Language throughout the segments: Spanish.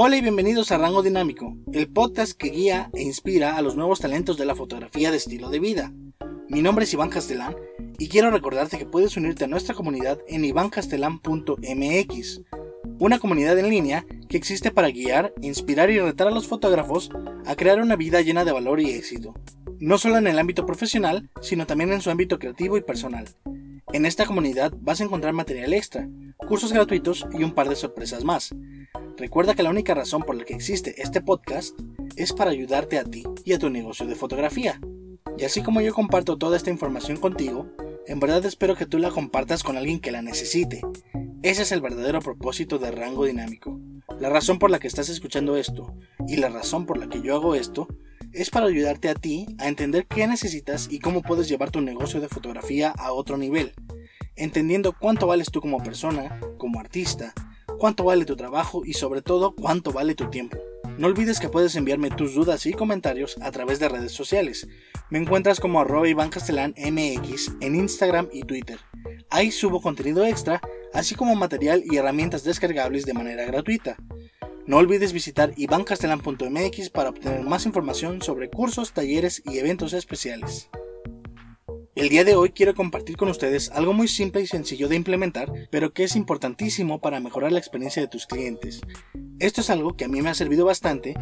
Hola y bienvenidos a Rango Dinámico, el podcast que guía e inspira a los nuevos talentos de la fotografía de estilo de vida. Mi nombre es Iván Castelán y quiero recordarte que puedes unirte a nuestra comunidad en ivancastelán.mx, una comunidad en línea que existe para guiar, inspirar y retar a los fotógrafos a crear una vida llena de valor y éxito, no solo en el ámbito profesional, sino también en su ámbito creativo y personal. En esta comunidad vas a encontrar material extra, cursos gratuitos y un par de sorpresas más. Recuerda que la única razón por la que existe este podcast es para ayudarte a ti y a tu negocio de fotografía. Y así como yo comparto toda esta información contigo, en verdad espero que tú la compartas con alguien que la necesite. Ese es el verdadero propósito de Rango Dinámico. La razón por la que estás escuchando esto y la razón por la que yo hago esto es para ayudarte a ti a entender qué necesitas y cómo puedes llevar tu negocio de fotografía a otro nivel, entendiendo cuánto vales tú como persona, como artista, cuánto vale tu trabajo y sobre todo cuánto vale tu tiempo. No olvides que puedes enviarme tus dudas y comentarios a través de redes sociales. Me encuentras como arroba Iván Castellán MX en Instagram y Twitter. Ahí subo contenido extra, así como material y herramientas descargables de manera gratuita. No olvides visitar ivancastellan.mx para obtener más información sobre cursos, talleres y eventos especiales. El día de hoy quiero compartir con ustedes algo muy simple y sencillo de implementar, pero que es importantísimo para mejorar la experiencia de tus clientes. Esto es algo que a mí me ha servido bastante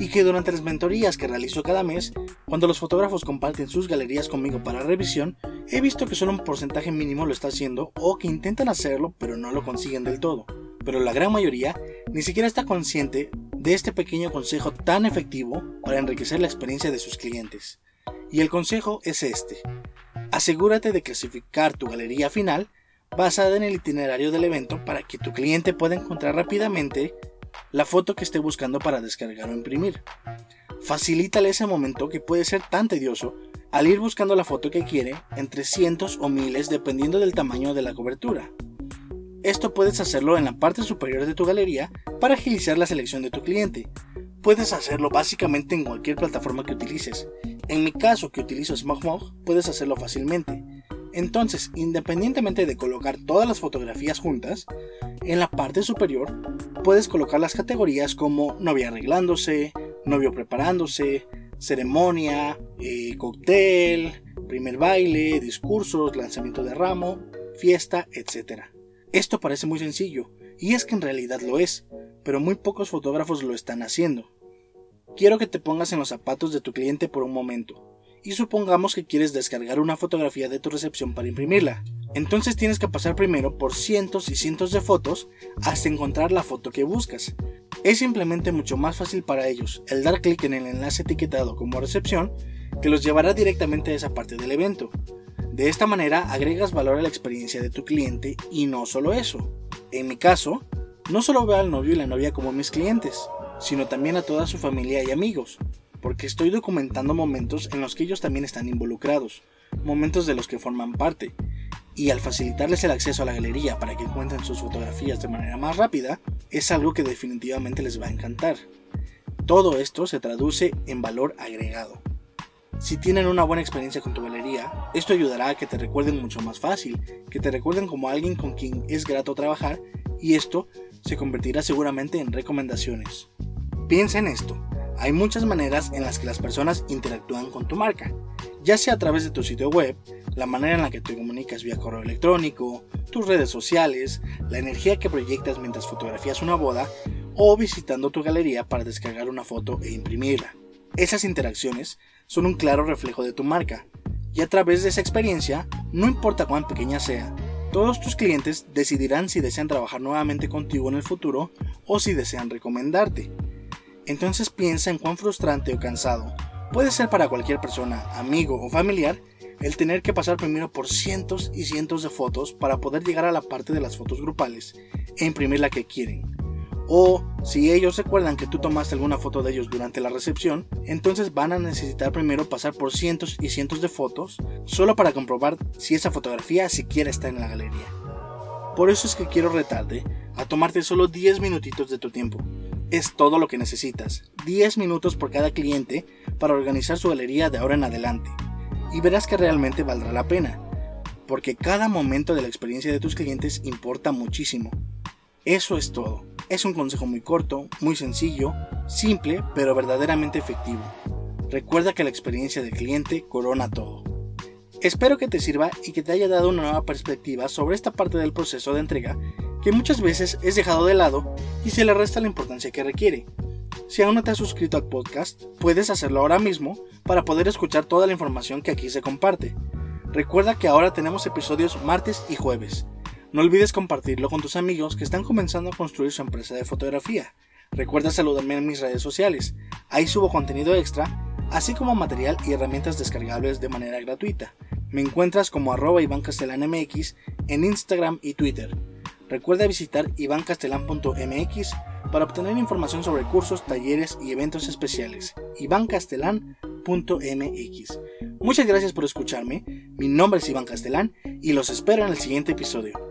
y que durante las mentorías que realizo cada mes, cuando los fotógrafos comparten sus galerías conmigo para revisión, he visto que solo un porcentaje mínimo lo está haciendo o que intentan hacerlo pero no lo consiguen del todo. Pero la gran mayoría ni siquiera está consciente de este pequeño consejo tan efectivo para enriquecer la experiencia de sus clientes. Y el consejo es este. Asegúrate de clasificar tu galería final basada en el itinerario del evento para que tu cliente pueda encontrar rápidamente la foto que esté buscando para descargar o imprimir. Facilítale ese momento que puede ser tan tedioso al ir buscando la foto que quiere entre cientos o miles dependiendo del tamaño de la cobertura. Esto puedes hacerlo en la parte superior de tu galería para agilizar la selección de tu cliente. Puedes hacerlo básicamente en cualquier plataforma que utilices, en mi caso que utilizo SmogMog, puedes hacerlo fácilmente. Entonces, independientemente de colocar todas las fotografías juntas, en la parte superior puedes colocar las categorías como novia arreglándose, novio preparándose, ceremonia, eh, cóctel, primer baile, discursos, lanzamiento de ramo, fiesta, etc. Esto parece muy sencillo, y es que en realidad lo es, pero muy pocos fotógrafos lo están haciendo. Quiero que te pongas en los zapatos de tu cliente por un momento. Y supongamos que quieres descargar una fotografía de tu recepción para imprimirla. Entonces tienes que pasar primero por cientos y cientos de fotos hasta encontrar la foto que buscas. Es simplemente mucho más fácil para ellos el dar clic en el enlace etiquetado como recepción que los llevará directamente a esa parte del evento. De esta manera agregas valor a la experiencia de tu cliente y no solo eso. En mi caso, no solo veo al novio y la novia como mis clientes, sino también a toda su familia y amigos, porque estoy documentando momentos en los que ellos también están involucrados, momentos de los que forman parte, y al facilitarles el acceso a la galería para que encuentren sus fotografías de manera más rápida, es algo que definitivamente les va a encantar. Todo esto se traduce en valor agregado. Si tienen una buena experiencia con tu galería, esto ayudará a que te recuerden mucho más fácil, que te recuerden como alguien con quien es grato trabajar y esto se convertirá seguramente en recomendaciones. Piensa en esto. Hay muchas maneras en las que las personas interactúan con tu marca, ya sea a través de tu sitio web, la manera en la que te comunicas vía correo electrónico, tus redes sociales, la energía que proyectas mientras fotografías una boda o visitando tu galería para descargar una foto e imprimirla. Esas interacciones son un claro reflejo de tu marca, y a través de esa experiencia, no importa cuán pequeña sea, todos tus clientes decidirán si desean trabajar nuevamente contigo en el futuro o si desean recomendarte. Entonces piensa en cuán frustrante o cansado puede ser para cualquier persona, amigo o familiar, el tener que pasar primero por cientos y cientos de fotos para poder llegar a la parte de las fotos grupales e imprimir la que quieren. O si ellos recuerdan que tú tomaste alguna foto de ellos durante la recepción, entonces van a necesitar primero pasar por cientos y cientos de fotos solo para comprobar si esa fotografía siquiera está en la galería. Por eso es que quiero retarte a tomarte solo 10 minutitos de tu tiempo es todo lo que necesitas. 10 minutos por cada cliente para organizar su galería de ahora en adelante. Y verás que realmente valdrá la pena. Porque cada momento de la experiencia de tus clientes importa muchísimo. Eso es todo. Es un consejo muy corto, muy sencillo, simple, pero verdaderamente efectivo. Recuerda que la experiencia del cliente corona todo. Espero que te sirva y que te haya dado una nueva perspectiva sobre esta parte del proceso de entrega que muchas veces es dejado de lado y se le resta la importancia que requiere. Si aún no te has suscrito al podcast, puedes hacerlo ahora mismo para poder escuchar toda la información que aquí se comparte. Recuerda que ahora tenemos episodios martes y jueves. No olvides compartirlo con tus amigos que están comenzando a construir su empresa de fotografía. Recuerda saludarme en mis redes sociales. Ahí subo contenido extra, así como material y herramientas descargables de manera gratuita. Me encuentras como arroba Iván MX en Instagram y Twitter. Recuerda visitar ivancastelan.mx para obtener información sobre cursos, talleres y eventos especiales. ivancastelan.mx. Muchas gracias por escucharme. Mi nombre es Iván Castelán y los espero en el siguiente episodio.